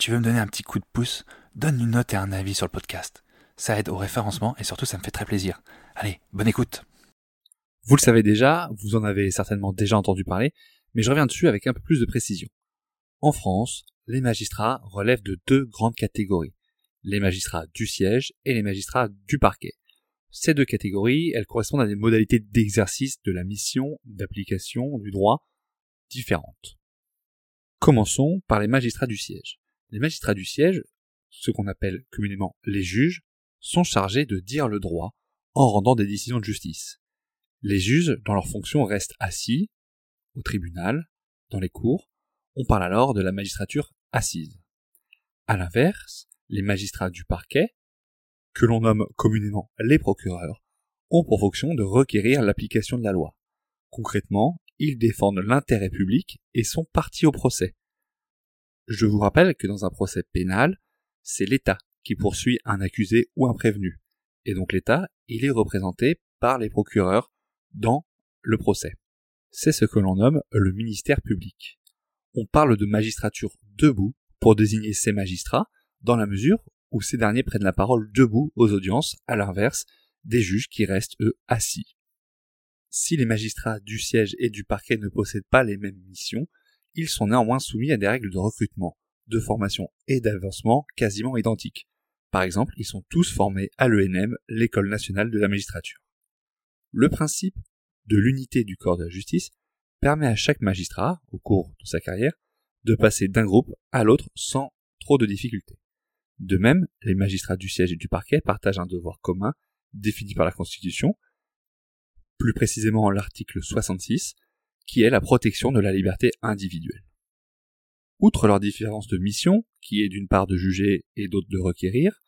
Tu veux me donner un petit coup de pouce, donne une note et un avis sur le podcast. Ça aide au référencement et surtout ça me fait très plaisir. Allez, bonne écoute. Vous le savez déjà, vous en avez certainement déjà entendu parler, mais je reviens dessus avec un peu plus de précision. En France, les magistrats relèvent de deux grandes catégories. Les magistrats du siège et les magistrats du parquet. Ces deux catégories, elles correspondent à des modalités d'exercice de la mission d'application du droit différentes. Commençons par les magistrats du siège. Les magistrats du siège, ce qu'on appelle communément les juges, sont chargés de dire le droit en rendant des décisions de justice. Les juges, dans leur fonction, restent assis au tribunal, dans les cours. On parle alors de la magistrature assise. À l'inverse, les magistrats du parquet, que l'on nomme communément les procureurs, ont pour fonction de requérir l'application de la loi. Concrètement, ils défendent l'intérêt public et sont partis au procès. Je vous rappelle que dans un procès pénal, c'est l'État qui poursuit un accusé ou un prévenu. Et donc l'État, il est représenté par les procureurs dans le procès. C'est ce que l'on nomme le ministère public. On parle de magistrature debout pour désigner ces magistrats dans la mesure où ces derniers prennent la parole debout aux audiences, à l'inverse des juges qui restent eux assis. Si les magistrats du siège et du parquet ne possèdent pas les mêmes missions, ils sont néanmoins soumis à des règles de recrutement, de formation et d'avancement quasiment identiques. Par exemple, ils sont tous formés à l'ENM, l'École nationale de la magistrature. Le principe de l'unité du corps de la justice permet à chaque magistrat, au cours de sa carrière, de passer d'un groupe à l'autre sans trop de difficultés. De même, les magistrats du siège et du parquet partagent un devoir commun défini par la Constitution, plus précisément l'article 66, qui est la protection de la liberté individuelle. Outre leur différence de mission, qui est d'une part de juger et d'autre de requérir,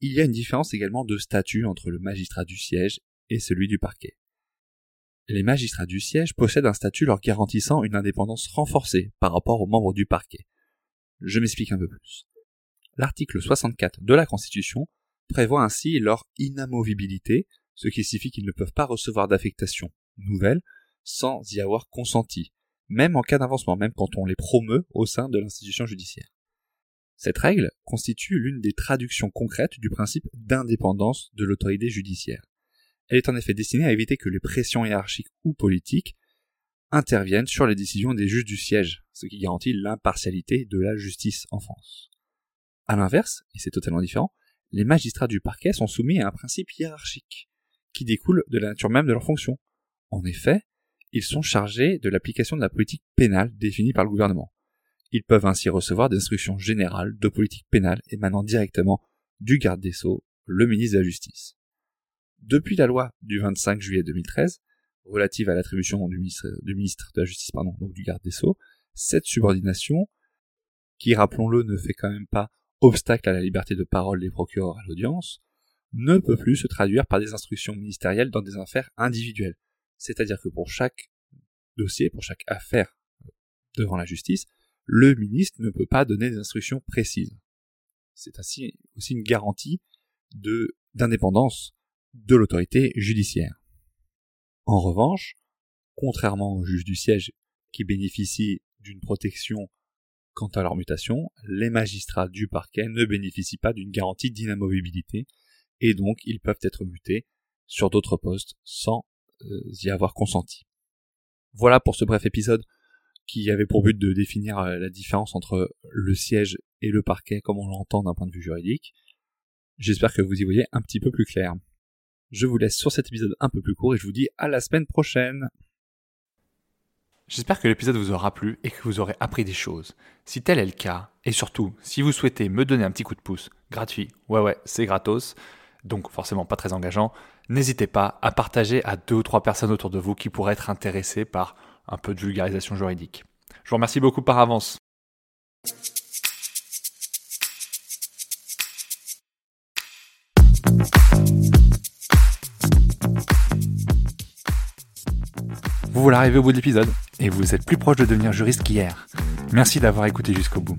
il y a une différence également de statut entre le magistrat du siège et celui du parquet. Les magistrats du siège possèdent un statut leur garantissant une indépendance renforcée par rapport aux membres du parquet. Je m'explique un peu plus. L'article 64 de la Constitution prévoit ainsi leur inamovibilité, ce qui signifie qu'ils ne peuvent pas recevoir d'affectation nouvelle sans y avoir consenti, même en cas d'avancement, même quand on les promeut au sein de l'institution judiciaire. Cette règle constitue l'une des traductions concrètes du principe d'indépendance de l'autorité judiciaire. Elle est en effet destinée à éviter que les pressions hiérarchiques ou politiques interviennent sur les décisions des juges du siège, ce qui garantit l'impartialité de la justice en France. À l'inverse, et c'est totalement différent, les magistrats du parquet sont soumis à un principe hiérarchique, qui découle de la nature même de leur fonction. En effet, ils sont chargés de l'application de la politique pénale définie par le gouvernement. Ils peuvent ainsi recevoir des instructions générales de politique pénale émanant directement du garde des Sceaux, le ministre de la Justice. Depuis la loi du 25 juillet 2013, relative à l'attribution du ministre, de la Justice, pardon, donc du garde des Sceaux, cette subordination, qui rappelons-le ne fait quand même pas obstacle à la liberté de parole des procureurs à l'audience, ne peut plus se traduire par des instructions ministérielles dans des affaires individuelles. C'est-à-dire que pour chaque dossier, pour chaque affaire devant la justice, le ministre ne peut pas donner des instructions précises. C'est ainsi aussi une garantie de, d'indépendance de l'autorité judiciaire. En revanche, contrairement aux juges du siège qui bénéficient d'une protection quant à leur mutation, les magistrats du parquet ne bénéficient pas d'une garantie d'inamovibilité et donc ils peuvent être mutés sur d'autres postes sans y avoir consenti. Voilà pour ce bref épisode qui avait pour but de définir euh, la différence entre le siège et le parquet comme on l'entend d'un point de vue juridique. J'espère que vous y voyez un petit peu plus clair. Je vous laisse sur cet épisode un peu plus court et je vous dis à la semaine prochaine. J'espère que l'épisode vous aura plu et que vous aurez appris des choses. Si tel est le cas, et surtout, si vous souhaitez me donner un petit coup de pouce, gratuit, ouais ouais, c'est gratos, donc forcément pas très engageant, n'hésitez pas à partager à deux ou trois personnes autour de vous qui pourraient être intéressées par un peu de vulgarisation juridique. Je vous remercie beaucoup par avance. Vous voilà arrivé au bout de l'épisode et vous êtes plus proche de devenir juriste qu'hier. Merci d'avoir écouté jusqu'au bout.